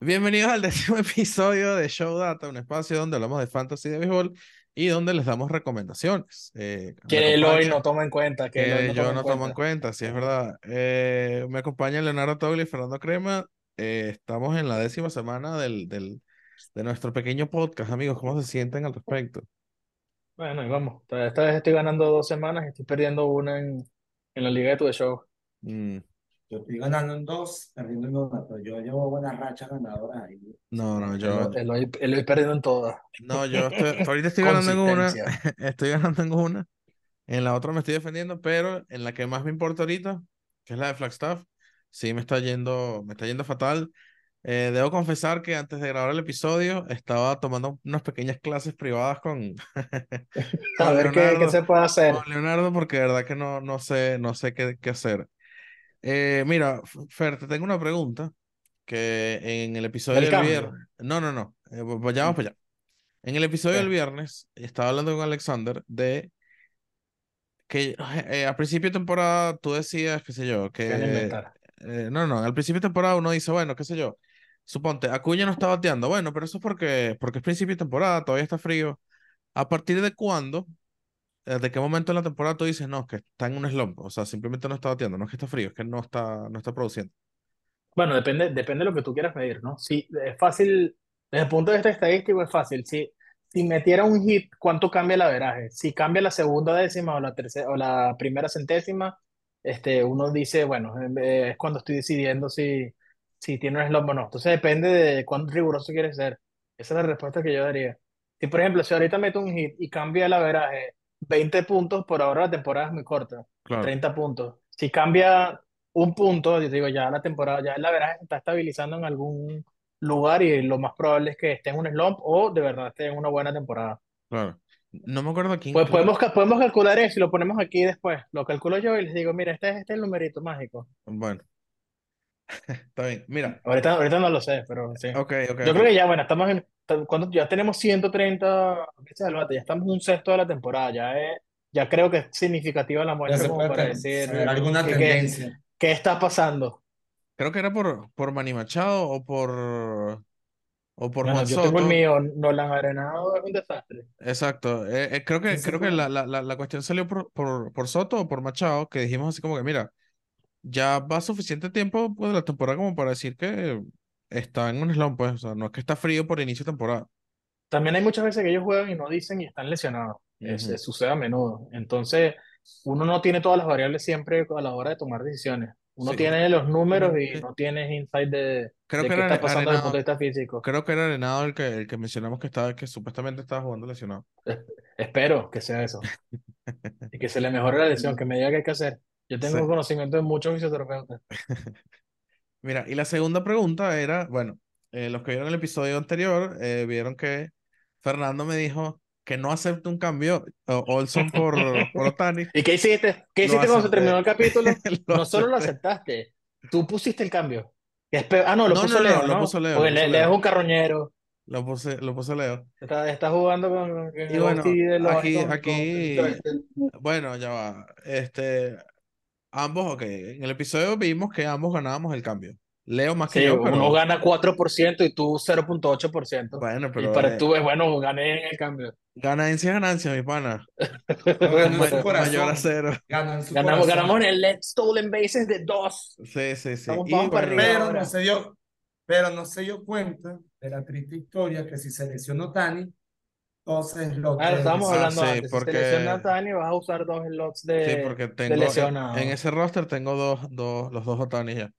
Bienvenidos al décimo episodio de Show Data, un espacio donde hablamos de fantasy de béisbol y donde les damos recomendaciones. Eh, Que Eloy acompaña- no toma en cuenta. Que que Eloy no yo no tomo en cuenta. cuenta, sí es verdad. Eh, me acompaña Leonardo Togli y Fernando Crema. Eh, estamos en la décima semana del, del, de nuestro pequeño podcast, amigos. ¿Cómo se sienten al respecto? Bueno, y vamos. Esta vez estoy ganando dos semanas y estoy perdiendo una en, en la Liga de Tu Show. Mm, Yo estoy ganando en dos, perdiendo en una, pero yo llevo buenas rachas ganadoras ahí. no, no, yo, Eloy, Eloy, Eloy perdiendo en todas. no, yo estoy, ahorita estoy ganando en una, estoy ganando en una, en la otra me estoy defendiendo, pero en la que más me importa ahorita, que es la de Flagstaff, sí me está yendo, me está yendo fatal. Eh, debo confesar que antes de grabar el episodio estaba tomando unas pequeñas clases privadas con, A con ver qué, qué Leonardo, se puede hacer. con Leonardo, porque de verdad que no, no sé, no sé qué, qué hacer. Eh, mira, Fer, te tengo una pregunta que en el episodio Del del viernes, no, no, no, eh, pues vayamos para allá. En el episodio del Ok. viernes estaba hablando con Alexander de que eh, al principio de temporada tú decías, qué sé yo, que eh, no, no, al principio de temporada uno dice, bueno, qué sé yo, suponte, Acuña no está bateando, bueno, pero eso es porque, porque es principio de temporada, todavía está frío. ¿A partir de cuándo, de qué momento en la temporada tú dices, no, que está en un slump, o sea, simplemente no está bateando, no es que está frío, es que no está, no está produciendo? Bueno, depende, depende de lo que tú quieras medir, ¿no? Si es fácil, desde el punto de vista estadístico es fácil. Si, si metiera un hit, ¿cuánto cambia el averaje? Si cambia la segunda décima o la tercera o la primera centésima, este, uno dice, bueno, eh, es cuando estoy decidiendo si, si tiene un slump o no. Entonces depende de cuán riguroso quieres ser. Esa es la respuesta que yo daría. Si, por ejemplo, si ahorita meto un hit y cambia el averaje 20 puntos, por ahora la temporada es muy corta, Claro, 30 puntos. Si cambia un punto, yo digo, ya la temporada, ya la verdad se está estabilizando en algún lugar y lo más probable es que esté en un slump o de verdad esté en una buena temporada. claro. No me acuerdo quién, Pues podemos, podemos calcular eso y lo ponemos aquí después. Lo calculo yo y les digo, mira, este es este es el numerito mágico. bueno, está bien, mira, Ahorita, ahorita no lo sé, pero sí. ok, ok, Yo ok. creo que ya, bueno, estamos en, cuando ya tenemos 130 veces al bate, ya estamos en un sexto de la temporada, ya es, ya creo que es significativa la muestra como para decir alguna que- que- tendencia. qué está pasando. Creo que era por, por Manny Machado o por, o por Bueno, Juan yo tengo el Soto. mío, Nolan Arenado es un desastre. Exacto. Eh, eh, creo que, creo que la, la, la, la cuestión salió por, por, por Soto o por Machado, que dijimos así como que, mira, ya va suficiente tiempo pues, de la temporada como para decir que está en un slump, pues, o sea, no es que está frío por inicio de temporada. También hay muchas veces que ellos juegan y no dicen y están lesionados. Es- Ujú. es- sucede a menudo. Entonces, uno no tiene todas las variables siempre a la hora de tomar decisiones. Uno Sí. tiene los números y no tienes insight de, Creo de que qué era está pasando desde el punto de vista físico. creo que era Arenado el que, el que mencionamos que estaba, que supuestamente estaba jugando lesionado. Es- Espero que sea eso. Y que se le mejore la lesión, que me diga qué hay que hacer. Yo tengo Sí. conocimiento de muchos fisioterapeutas. Mira, y la segunda pregunta era, bueno, eh, los que vieron el episodio anterior eh, vieron que Fernando me dijo que no acepte un cambio, o- Olson por, por Otani. ¿Y qué hiciste? ¿Qué Lo hiciste cuando se terminó el capítulo? Lo No solo lo aceptaste, tú pusiste el cambio. Ah, no, lo No, puso no, no, Leo, lo ¿no? puso Leo, Porque lo Leo es un carroñero. Lo puse, lo puse Leo. Está, está jugando con, con Y bueno, los aquí, con- aquí, bueno, ya va. Este, ambos, ok. En el episodio vimos que ambos ganábamos el cambio. Leo más que Sí, yo, uno pero gana 4% y tú 0.8%. bueno, Y pero para eh, tú es bueno, gané en el cambio. ganancia ganancia, mi pana. Ganan Ma- su corazón. mayor a cero. Ganan su Ganamos, corazón. ganamos en el Let Stolen Bases de 2. Sí, sí, sí. Vamos- Y vamos para bueno, arriba. Pero no se dio, pero no se dio cuenta de la triste historia que si se lesionó Tani, entonces lo Ah, que estábamos Ah, hablando sí, antes. porque- Si te lesiona Tani, vas a usar dos slots Sí, de, porque de tengo en, lesionado. en ese roster tengo dos, dos, los dos Otanis ya.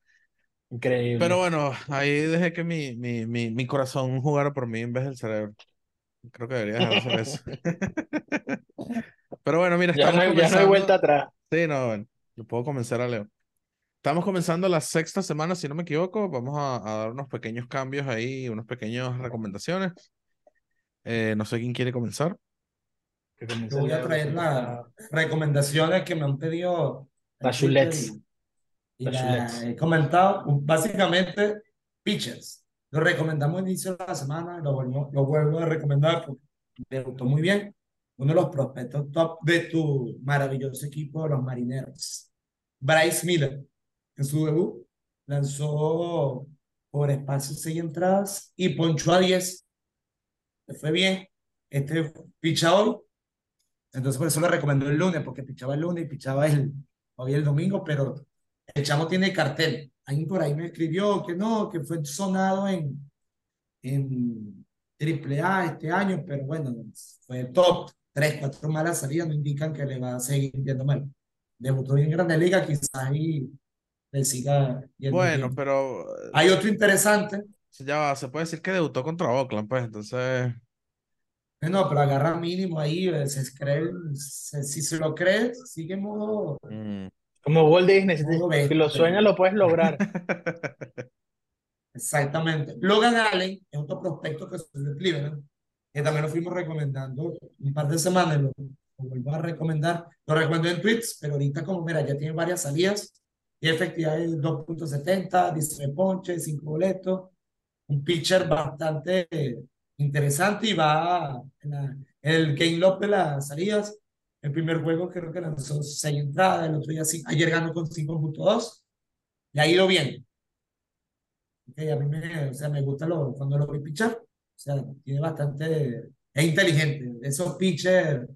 Increíble. Pero bueno, ahí dejé que mi, mi, mi, mi corazón jugara por mí en vez del cerebro. Creo que debería dejar eso. Pero bueno, mira, ya, estamos no hay, ya no hay comenzando. vuelta atrás. Sí, no, bueno, yo puedo convencer a Leo. Estamos comenzando la sexta semana, si no me equivoco. Vamos a, a dar unos pequeños cambios ahí, unas pequeñas recomendaciones. Eh, no sé quién quiere comenzar. Yo voy a traer las recomendaciones que me han pedido. chulets. y- Y Las he comentado, básicamente, pitchers. Lo recomendamos al inicio de la semana, lo vuelvo, lo vuelvo a recomendar porque me gustó muy bien. Uno de los prospectos top de tu maravilloso equipo los marineros. Bryce Miller, en su debut, lanzó por espacio 6 entradas y ponchó a 10. Le fue bien. Este picha hoy. Entonces por eso le recomendó el lunes, porque pichaba el lunes y pichaba el, hoy el domingo, pero el chamo tiene cartel. Alguien por ahí me escribió que no, que fue sonado en, en AAA este año, pero bueno, fue top. Tres, cuatro malas salidas no indican que le va a seguir viendo mal. Debutó en Grande Liga, quizás ahí le siga yendo Bueno, bien. pero Hay otro interesante, ya va, se puede decir que debutó contra Oakland, pues entonces. Eh, No, pero agarra mínimo ahí, eh, se cree, se- si se lo cree, sigue en modo, mm. Como Walt Disney, si, te- modo si lo sueñas lo puedes lograr. Exactamente. Logan Allen es otro prospecto que de Cleveland, que también lo fuimos recomendando un par de semanas, lo, lo vuelvo a recomendar, lo recomiendo en tweets, pero ahorita como mira, ya tiene varias salidas y efectividad de 2.70, 19 ponches, 5 boletos, un pitcher bastante interesante y va en, la- en el game de las salidas. El primer juego creo que lanzó 6 entradas, el otro día sí, ayer ganó con 5.2 y ha ido bien. Ok, a mí me, o sea, me gusta lo, cuando lo vi pitchar. O sea, tiene bastante, es inteligente. Esos pitchers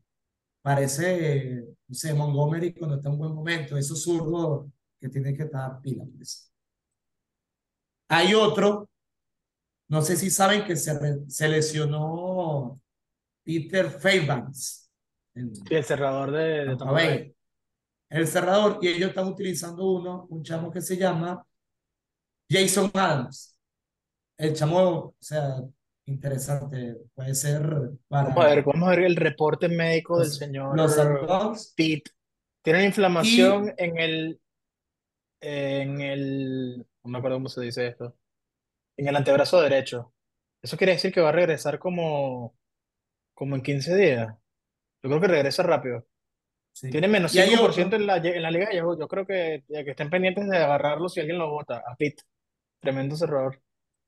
parece, no sé, Montgomery cuando está en buen momento, esos zurdos que tienen que estar pila. pues. Hay otro, no sé si saben que se, se lesionó Peter Fairbanks Sí, el cerrador de, de Tampa Bay. El cerrador, y ellos están utilizando uno, un chamo que se llama Jason Adams. El chamo, o sea, interesante, puede ser para Vamos a ver, vamos a ver el reporte médico del señor los. Pete. Tiene una Y inflamación en el, en el, no me acuerdo cómo se dice esto, en el antebrazo derecho. Eso quiere decir que va a regresar como, como en 15 días. Yo creo que regresa rápido. sí. Tiene menos Y hay 5% otro, en la, en la liga. Yo, yo creo que, que estén pendientes de agarrarlo si alguien lo bota. A Pete, tremendo cerrador.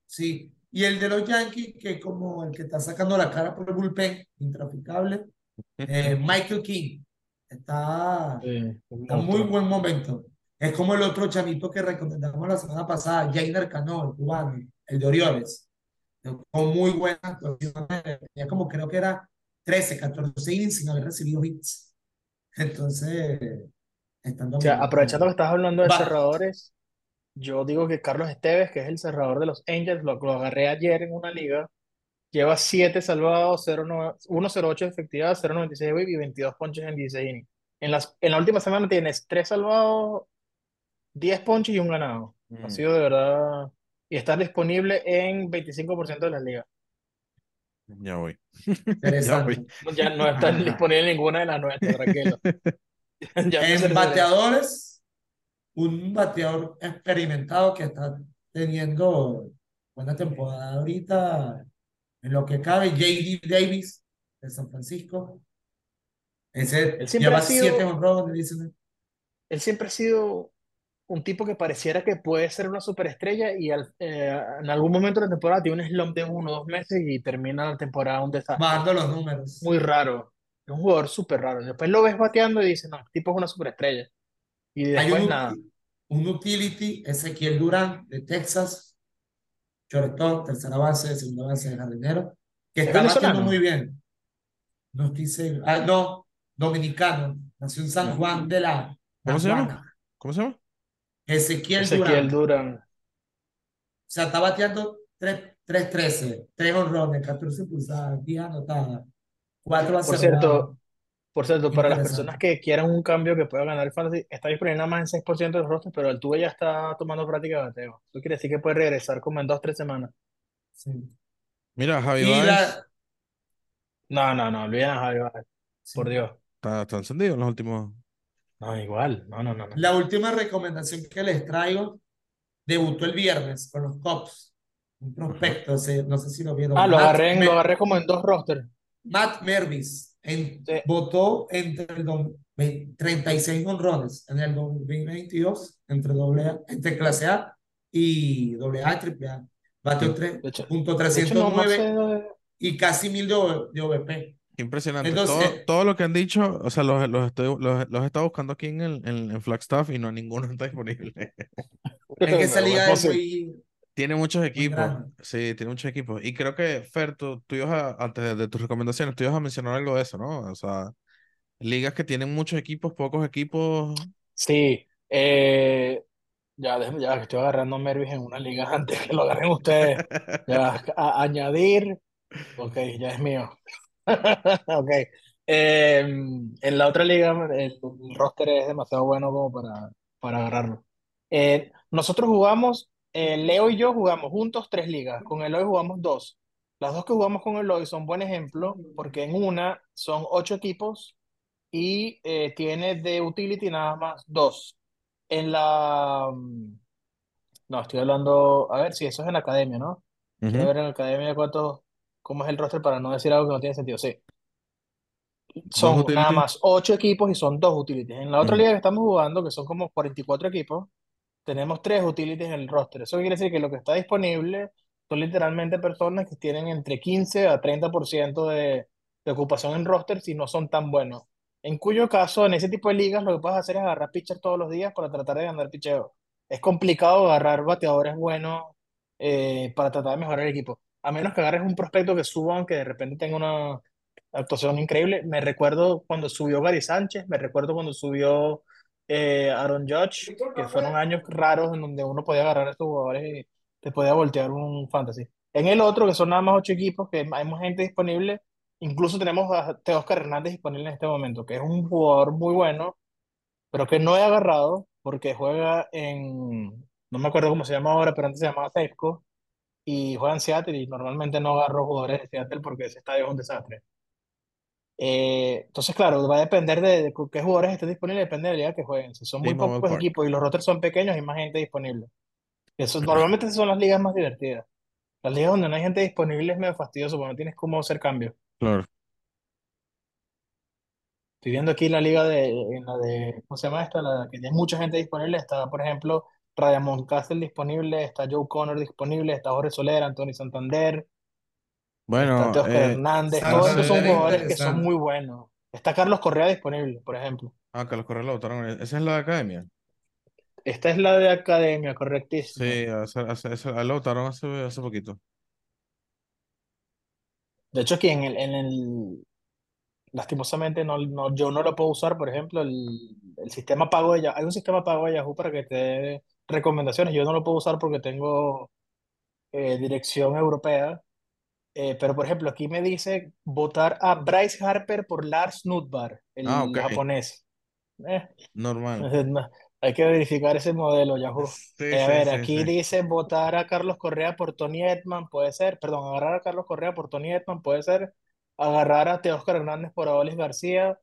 sí. Y el de los Yankees, que como el que está sacando la cara por el bullpen, intraficable, eh, Michael King. Está, Sí, un está en muy buen momento. Es como el otro chavito que recomendamos la semana pasada, Jainer Cano, el cubano, el de Orioles. Con muy buenas actuaciones. Tenía como creo que era 13, 14 innings sin haber recibido hits. Entonces, están O sea, aprovechando que estás hablando de Va, cerradores, yo digo que Carlos Esteves, que es el cerrador de los Angels, lo, lo agarré ayer en una liga, lleva 7 salvados, 0.9 1.08 de efectividad, 0.96 whip y 22 ponches en 16 innings. En, las, en la última semana tienes 3 salvados, 10 ponches y un ganado. Ha Mm, sido de verdad. Y está disponible en 25% de las ligas. ya voy. Ya voy. interesante. No, Ya no está disponible en ninguna de las nuestras, tranquilo. Ya En bateadores, un bateador experimentado que está teniendo buena temporada ahorita, en lo que cabe, J.D. Davis de San Francisco. Ese Él siempre lleva ha sido- siete honrones, él siempre ha sido un tipo que pareciera que puede ser una superestrella y al- eh, en algún momento de la temporada tiene un slump de uno o dos meses y termina la temporada un desastre. bajando los números. Muy raro. Es un jugador súper raro. Después lo ves bateando y dices, no, el tipo es una superestrella. Y Hay después un, nada. un utility, Ezequiel Durán de Texas, shortstop, tercera base, segunda base de jardinero, que ¿Es está batiendo muy bien. No estoy seguro. Ah, no, dominicano. Nació en San Juan de la ¿Cómo se llama? ¿Cómo se llama? Ezequiel Ezequiel Durán. Durán. O sea, está bateando 3-13, 3 honrones, 14 pulsadas, 10 anotadas, 4 Por cierto, por cierto, para las personas que quieran un cambio que pueda ganar el fantasy, está disponible nada más en 6% de los rostros, pero el tuyo ya está tomando práctica de bateo. Eso quiere decir que puede regresar como en 2-3 semanas. Sí. Mira, Javi Y Baez la, No, no, no, olviden a Javi Baez, sí. por Dios. está, está encendido en los últimos. No, igual. No, no, no, no. La última recomendación que les traigo, debutó el viernes con los Cubs. Un prospecto, se- no sé si lo vieron. Ah, lo agarré, lo agarré como en dos rosters. Matt Mervis en- Sí. votó entre el do- ve- 36 honrones en el 2022 entre, doble A- entre clase A y doble A y triple A. Bateó De hecho, punto de hecho, no, no 309 sé. y casi 1000 de, de OVP. Impresionante. Entonces- todo, todo lo que han dicho, o sea, los, los, estoy, los, los he estado buscando aquí en, el, en, en Flagstaff y no ninguno está disponible. Es que esa liga es muy, Tiene muchos equipos. Sí, tiene muchos equipos. Y creo que, Fer, tú, tú ibas a- antes de, de tus recomendaciones, tú ibas a mencionar algo de eso, ¿no? O sea, ligas que tienen muchos equipos, pocos equipos. Sí, eh, ya, déjame- ya que estoy agarrando Mervis en una liga antes que lo agarren ustedes. Ya, a- añadir, ok, ya es mío. Ok. Eh, en la otra liga el, el roster es demasiado bueno como para, para agarrarlo. Eh, nosotros jugamos, eh, Leo y yo jugamos juntos tres ligas, con Eloy jugamos dos. Las dos que jugamos con Eloy son buen ejemplo porque en una son ocho equipos y eh, tiene de utility nada más dos. En la... mm, No, estoy hablando, a ver si eso es en la academia, ¿no? Quiero Ujú, ver en la academia cuántos, cómo es el roster para no decir algo que no tiene sentido. Sí, Dos son nada más ocho equipos y son dos utilities. En la otra Ujú. liga que estamos jugando, que son como 44 equipos, tenemos tres utilities en el roster. Eso quiere decir que lo que está disponible son literalmente personas que tienen entre 15 a 30% de, de ocupación en roster si no son tan buenos. En cuyo caso, en ese tipo de ligas, lo que puedes hacer es agarrar pitchers todos los días para tratar de ganar picheo. Es complicado agarrar bateadores buenos eh, para tratar de mejorar el equipo. A menos que agarres un prospecto que suba, aunque de repente tenga una actuación increíble. Me recuerdo cuando subió Gary Sánchez, me recuerdo cuando subió eh, Aaron Judge, que fueron años raros en donde uno podía agarrar a estos jugadores y te podía voltear un fantasy. En el otro, que son nada más ocho equipos, que hay más gente disponible, incluso tenemos a Teóscar Hernández disponible en este momento, que es un jugador muy bueno, pero que no he agarrado porque juega en, no me acuerdo cómo se llama ahora, pero antes se llamaba Safeco, y juega en Seattle y normalmente no agarro jugadores de Seattle porque ese estadio es un desastre. Eh, entonces, claro, va a depender de, de qué jugadores estén disponibles, depende de la liga que jueguen. Si son muy T-Mobile pocos Park. equipos y los rosters son pequeños, hay más gente disponible. Eso, normalmente son las ligas más divertidas. Las ligas donde no hay gente disponible es medio fastidioso porque no tienes cómo hacer cambios. Claro. Estoy viendo aquí la liga de, en la de, ¿cómo se llama esta? La que tiene mucha gente disponible. Está, por ejemplo, Ryan Castle disponible, está Joe Connor disponible, está Jorge Soler, Anthony Santander, está Bueno, Teóscar eh, Hernández. Todos estos son jugadores que son muy buenos. Está Carlos Correa disponible, por ejemplo. ah, Carlos Correa lo votaron. Esa es la academia. Esta es la de academia, Sí, correctísimo. esa- esa- a él lo votaron hace, hace poquito. De hecho, aquí en el, en el, lastimosamente no, no, yo no lo puedo usar, por ejemplo, el, el sistema pago de Yahoo. Hay un sistema pago de Yahoo para que te dé recomendaciones. Yo no lo puedo usar porque tengo eh, dirección europea. Eh, pero, por ejemplo, aquí me dice votar a Bryce Harper por Lars Nutbar, Ah, el ok. japonés. Eh, Normal. no, hay que verificar ese modelo, Yahoo. Sí, Eh, a sí, ver, sí, aquí dice votar a Carlos Correa por Tony Edman, puede ser. Perdón, agarrar a Carlos Correa por Tony Edman, puede ser. Agarrar a Teóscar Hernández por Adolis García,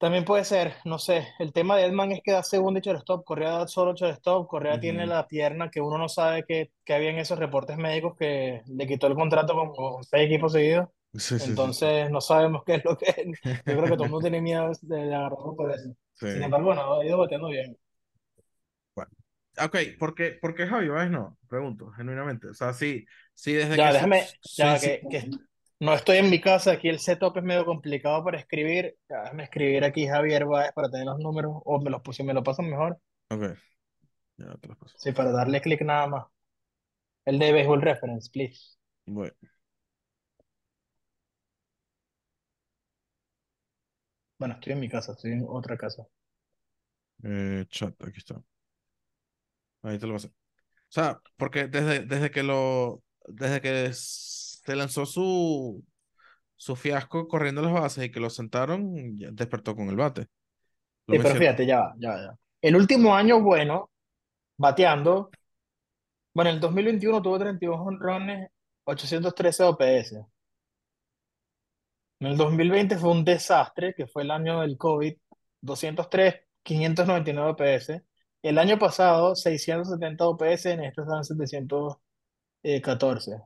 también puede ser. No sé, el tema de Edman es que da segundo shortstop, Correa da solo shortstop, Correa tiene Ujú. la pierna que uno no sabe que, que había en esos reportes médicos que le quitó el contrato con, con seis equipos seguidos. Sí, sí, sí, sí. Entonces no sabemos qué es lo que es. Yo creo que todo el mundo tiene miedo de, agarrarlo por eso. Sin embargo, bueno, ha ido bateando bien. Bueno. Ok, ¿por qué, por qué Javi Baez no? Pregunto, genuinamente. O sea, sí, sí, desde Ya, que déjame, ya que, que no estoy en mi casa, aquí el setup es medio complicado para escribir. Ya, déjame escribir aquí Javier Baez para tener los números, o me los, si me lo pasan mejor. Ok, ya te los paso. Sí, para darle clic nada más. El de Baseball Reference, please. Bueno, Bueno, estoy en mi casa, estoy en otra casa. eh, chat, aquí está. Ahí te lo pasé. O sea, porque desde, desde que lo, desde que se lanzó su, su fiasco corriendo las bases y que lo sentaron, ya despertó con el bate. Lo Sí, pero fíjate, ya va, ya, va, ya. El último año bueno, bateando, bueno, en el 2021 tuvo 32 honrones, 813 OPS. En el 2020 fue un desastre, que fue el año del COVID, 203, 599 OPS. El año pasado, 670 OPS, en estos están 714.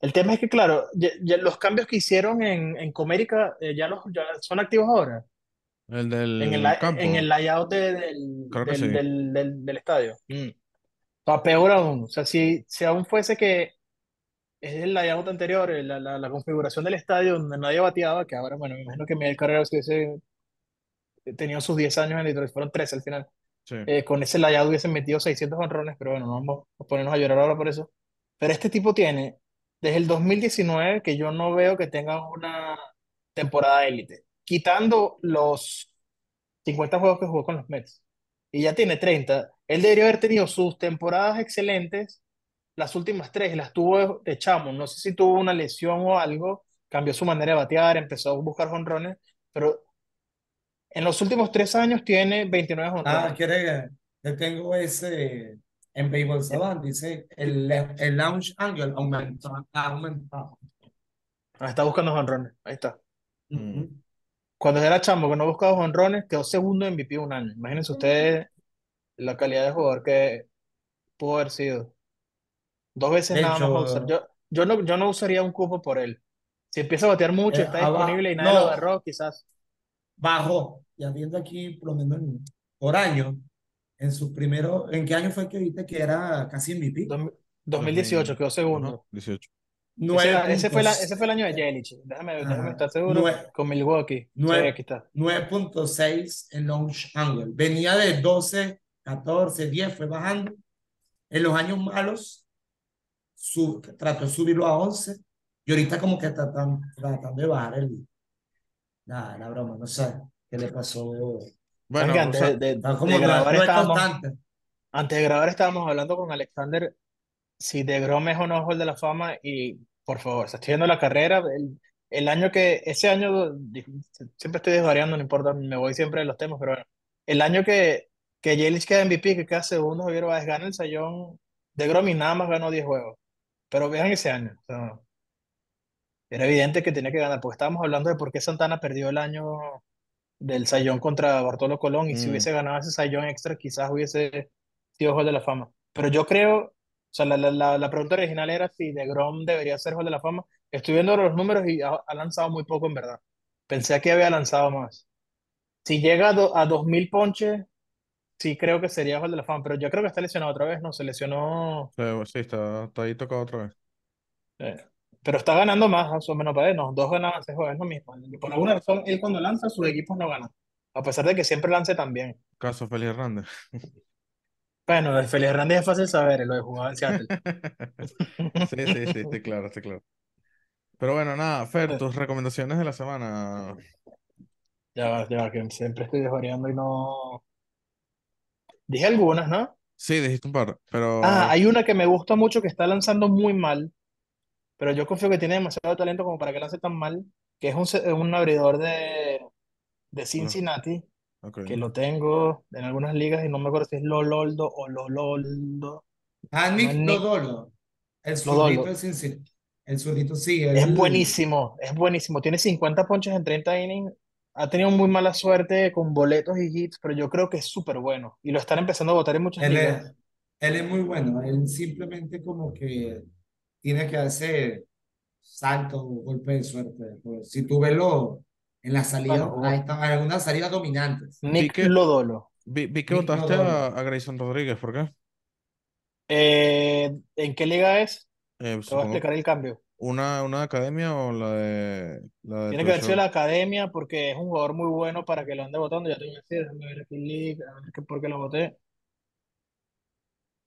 El tema es que, claro, ya- ya los cambios que hicieron en, en Comérica eh, ya, los, ya son activos ahora. El En el, del la- en campo, el layout de- del, creo que del, sí. del, del, del estadio. Mm. O sea, peor aún. O sea, si, si aún fuese que es el layout anterior, eh, la, la, la configuración del estadio donde nadie bateaba, que ahora, bueno, me imagino que Miguel Carrera se hubiese tenido sus 10 años en Detroit, fueron 13 al final. Sí. Eh, con ese layado hubiesen metido 600 honrones, pero bueno, no vamos a ponernos a llorar ahora por eso. Pero este tipo tiene, desde el 2019, que yo no veo que tenga una temporada élite, quitando los 50 juegos que jugó con los Mets, y ya tiene 30, él debería haber tenido sus temporadas excelentes, las últimas tres, las tuvo de chamo, no sé si tuvo una lesión o algo, cambió su manera de batear, empezó a buscar honrones, pero en los últimos tres años tiene 29 Ah, honrones. quiere que yo tengo ese en Baseball Savant, dice el, el launch angle aumenta, aumenta. Ah, está buscando honrones, ahí está. Mm. Ujú. Cuando era chamo que no buscaba honrones, quedó segundo en MVP un año. Imagínense ustedes la calidad de jugador que pudo haber sido. Dos veces De nada más hecho, Yo, yo, no, yo no usaría un cupo por él. Si empieza a batear mucho, eh, está aba- disponible y nadie lo no, agarró, quizás. bajó, ya viendo aquí por lo menos en- por año, en sus primeros, ¿en qué año fue que viste que era casi MVP? Dos- 2018 quedó segundo. 18. Ese, 9 era- ese fue la, ese fue el año de Yelich. Déjame, déjame estar seguro. nue- Con Milwaukee. Sí, nue- aquí está. 9.6 en launch angle. Venía de 12, 14, 10, fue bajando. En los años malos, su, trató de subirlo a 11 y ahorita como que tratan, tratando de bajar el... Nada, la broma, no sé qué le pasó. ¿Saben que Bueno, o antes sea, de, de- Está de grabar estábamos, antes de grabar estábamos hablando con Alexander si DeGrom es o no Hall de la Fama y por favor, se estoy viendo la carrera, el, el año que, ese año, siempre estoy desvariando, no importa, me voy siempre de los temas, pero bueno, el año que, que Yelich queda MVP, que queda segundo, Javier Báez gana el sayón, DeGrom y nada más ganó 10 juegos, pero vean ese año, o sea, era evidente que tenía que ganar, porque estábamos hablando de por qué Santana perdió el año del sayón contra Bartolo Colón y si mm, hubiese ganado ese sayón extra quizás hubiese sido Hall de la Fama. Pero yo creo, o sea, la, la, la, la pregunta original era si DeGrom debería ser Hall de la Fama. Estoy viendo los números y ha, ha lanzado muy poco en verdad. Pensé que había lanzado más. Si llega a, do- a 2000 ponches, sí creo que sería Hall de la Fama, pero yo creo que está lesionado otra vez, no, se lesionó, sí, sí, está, está ahí tocado otra vez. eh, pero está ganando más, más o menos para él, no, dos ganadas, es lo mismo. Por alguna razón, él cuando lanza, sus equipos no ganan, a pesar de que siempre lance también. Caso Félix Hernández. Bueno, el Feliz Hernández es fácil saber, lo de jugar en Seattle. Sí, sí, sí, estoy claro, estoy claro. Pero bueno, nada, Fer, tus recomendaciones de la semana. Ya va, ya va, que siempre estoy desvariando y no... Dije algunas, ¿no? Sí, dijiste un par, pero Ah, hay una que me gusta mucho que está lanzando muy mal, pero yo confío que tiene demasiado talento como para que lance tan mal, que es un, un abridor de, de Cincinnati, ok. que lo tengo en algunas ligas y no me acuerdo si es Lololdo o Lololdo. Ah, No Nick es Nick Lodolo, el zurdito de Cincinnati. El zurdito, sí, Es él- buenísimo, es buenísimo. Tiene 50 ponches en 30 innings. Ha tenido muy mala suerte con boletos y hits, pero yo creo que es súper bueno. Y lo están empezando a votar en muchas Él ligas. es, él es muy bueno, él simplemente como que tiene que hacer saltos o golpes de suerte. Pues, si tú ves lo, en la salida, Bueno, ahí están algunas salidas dominantes. Nick que- Lodolo. Vi, vi que Nick votaste Lodolo. a, a Grayson Rodríguez, ¿por qué? Eh, ¿en qué liga es? Eh, Te voy a explicar el cambio. una, una de academia o la de la de Tiene que haber sido la academia porque es un jugador muy bueno para que lo ande votando. Ya te voy a decir, déjame ver aquí el league, a ver qué- por qué lo voté.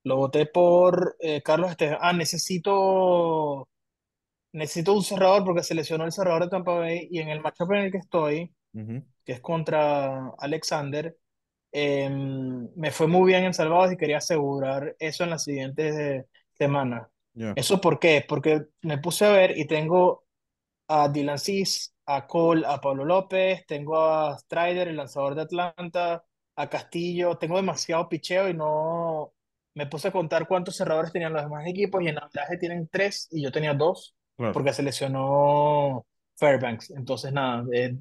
Lo voté por eh, Carlos Esteban. Ah, necesito, necesito un cerrador porque se lesionó el cerrador de Tampa Bay y en el matchup en el que estoy, Ujú, que es contra Alexander, em, me fue muy bien en salvados y quería asegurar eso en las siguientes eh, semanas. ya. ¿Eso por qué? Porque me puse a ver y tengo a Dylan Cease, a Cole, a Pablo López, tengo a Strider, el lanzador de Atlanta, a Castillo, tengo demasiado picheo y no me puse a contar cuántos cerradores tenían los demás equipos y en average tienen tres y yo tenía dos Claro. porque se lesionó Fairbanks. Entonces, nada, eh,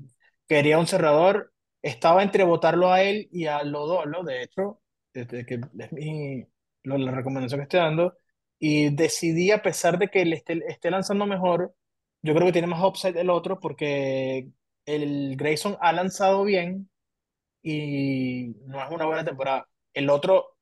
quería un cerrador, estaba entre votarlo a él y a Lodolo, de hecho, desde que es mi, lo- la recomendación que estoy dando, y decidí, a pesar de que él esté, esté lanzando mejor, yo creo que tiene más upside el otro porque el Grayson ha lanzado bien y no es una buena temporada. El otro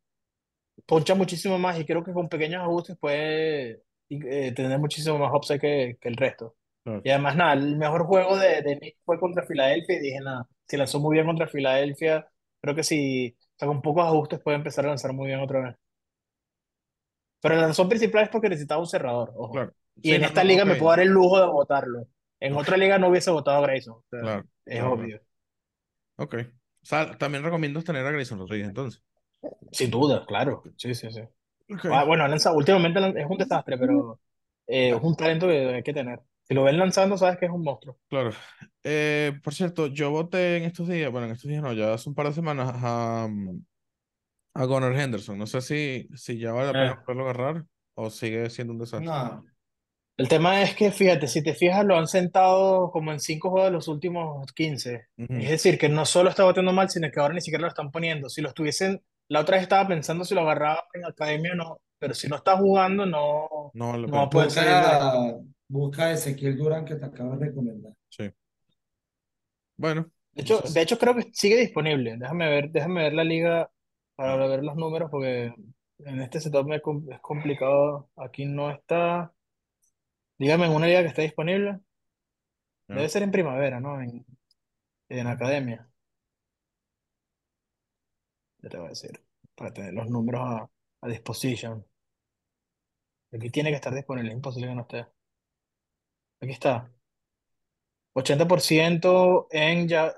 poncha muchísimo más y creo que con pequeños ajustes puede eh, tener muchísimo más upside que, que el resto. Claro. Y además, nada, el mejor juego de, de Nick fue contra Filadelfia y dije, nada, si lanzó muy bien contra Filadelfia, creo que si O sea, con pocos ajustes puede empezar a lanzar muy bien otra vez. Pero la razón principal es porque necesitaba un cerrador, ojo. Claro. Y Sí, en esta no, liga me ok. puedo dar el lujo de votarlo. En otra liga no hubiese votado a Grayson. o sea, Claro, es obvio. Ok. O sea, también recomiendo tener a Grayson Rodríguez entonces. Sin duda, claro. Sí, sí, sí. Ok. Ah, bueno, lanza, últimamente lan- es un desastre, pero eh, es un talento que hay que tener. Si lo ven lanzando, sabes que es un monstruo. Claro. Eh, por cierto, yo voté en estos días, bueno, en estos días no, ya hace un par de semanas a, a Gunnar Henderson. No sé si, si ya vale la pena Eh, poderlo agarrar o sigue siendo un desastre. No, el tema es que, fíjate, si te fijas, lo han sentado como en cinco juegos de los últimos 15. Es decir, que no solo está bateando mal, sino que ahora ni siquiera lo están poniendo. Si lo estuviesen, la otra vez estaba pensando si lo agarraba en academia o no, pero si no está jugando, no, No vale la no va a pena. poder salir de ahí. busca, busca a Ezequiel Durán que te acabo de recomendar. Sí. Bueno, De hecho, de hecho, creo que sigue disponible. Déjame ver, déjame ver la liga para ver los números, porque en este setup es complicado. Aquí no está. Dígame en una liga que esté disponible. Debe ser en primavera, ¿no? En, en academia. Ya te voy a decir. Para tener los números a, a disposition. Aquí tiene que estar disponible, es imposible que no esté. Aquí está. 80% en ya.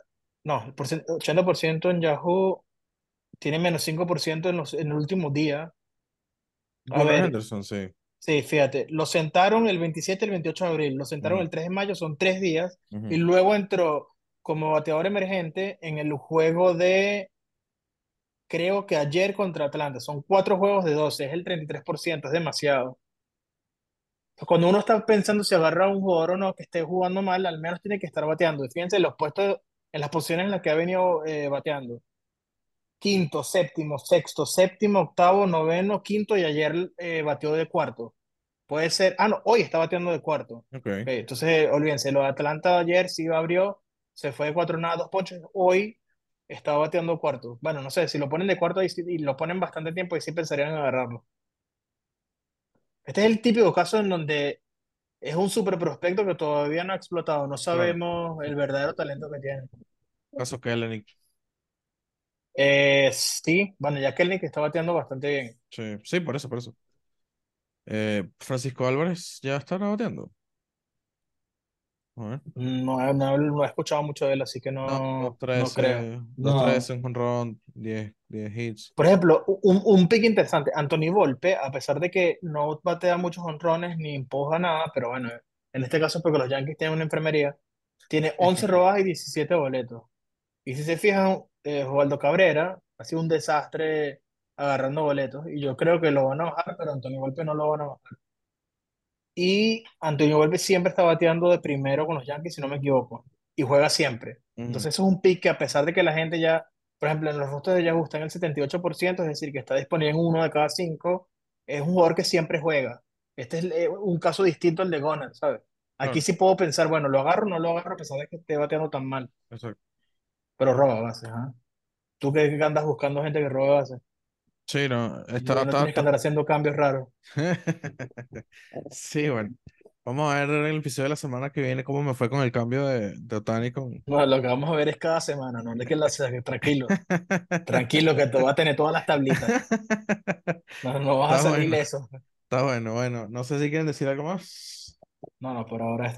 No, el porcent- 80% en Yahoo. Tiene menos 5% en, los, en el último día. A ver, Henderson, sí. sí, fíjate, lo sentaron el 27 y el 28 de abril, lo sentaron Ujú, el 3 de mayo, son tres días, y luego entró como bateador emergente en el juego de, creo que ayer contra Atlanta, son cuatro juegos de 12, es el 33%, es demasiado. Cuando uno está pensando si agarra a un jugador o no que esté jugando mal, al menos tiene que estar bateando. Y Fíjense, los puestos, en las posiciones en las que ha venido eh, bateando. Quinto, séptimo, sexto, séptimo, octavo, noveno, quinto y ayer eh, bateó de cuarto. Puede ser, ah, no, hoy está bateando de cuarto. Ok. Ok, entonces, olvídense, lo de Atlanta ayer sí abrió, se fue de cuatro nada, dos ponches. Hoy está bateando cuarto. Bueno, no sé, si lo ponen de cuarto y, lo ponen bastante tiempo, y sí pensarían en agarrarlo. Este es el típico caso en donde es un super prospecto que todavía no ha explotado. No Claro. sabemos el verdadero talento que tiene. Caso Kellenic. Eh, sí, bueno, ya que está bateando bastante bien. Sí, sí, por eso, por eso. Eh, Francisco Álvarez ya está bateando. No, he- no, he- no he escuchado mucho de él, así que No, no, no creo. 2-13, No, 2-13, un jonrón, 10, 10 hits. Por ejemplo, un, un pick interesante, Anthony Volpe, a pesar de que no batea muchos honrones ni empuja nada, pero bueno, en este caso es porque los Yankees tienen una enfermería, tiene 11 robadas y 17 boletos. Y si se fijan, eh, Osvaldo Cabrera ha sido un desastre agarrando boletos, y yo creo que lo van a bajar, pero Anthony Volpe no lo van a bajar. Y Antonio Volpe siempre está bateando de primero con los Yankees, si no me equivoco, y juega siempre. Entonces, eso es un pick que a pesar de que la gente ya, por ejemplo, en los rostros de Yahoo está en el 78%, es decir, que está disponible en uno de cada cinco, es un jugador que siempre juega. Este es eh, un caso distinto al de Gunnar, ¿sabes? Aquí sí puedo pensar, bueno, lo agarro o no lo agarro a pesar de que esté bateando tan mal, exacto. pero roba bases, ¿ah? ¿Tú qué, qué andas buscando gente que robe bases? Sí, no, está, no está, tienes que está- andar haciendo cambios raros. Sí, bueno. Vamos a ver en el episodio de la semana que viene cómo me fue con el cambio de, de Otani con... No, lo que vamos a ver es cada semana, no es que la tranquilo, tranquilo, que te va a tener todas las tablitas. No, no vas a Está salir bueno, ileso. está bueno, bueno. No sé si quieren decir algo más. No, no, por ahora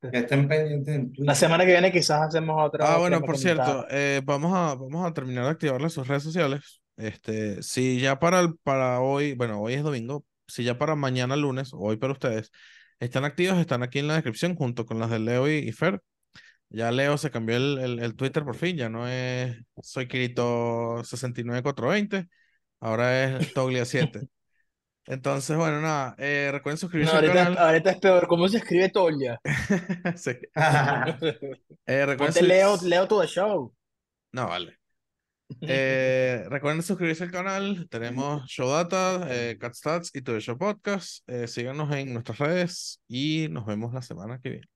Que estén pendientes en La semana que viene quizás hacemos otro Ah, bueno, por cierto, eh, vamos a, vamos a terminar de activarle sus redes sociales. Este, si ya para, el- para hoy, bueno, hoy es domingo, si ya para mañana lunes, hoy para ustedes, están activos, están aquí en la descripción junto con las de Leo y, y Fer. Ya Leo se cambió el, el, el Twitter por fin, ya no es soy Kirito 69420, ahora es Toglia7. Entonces, bueno, nada, eh, recuerden No, suscribirse al ahorita, canal. ahorita es peor. ¿Cómo se escribe Tolia? Sí. Eh, recuerden Ponte Leo, show. No, vale. Eh, recuerden suscribirse al canal. Tenemos Showdata, eh, CatStats y todo Show Podcast. Eh, síganos en nuestras redes y nos vemos la semana que viene.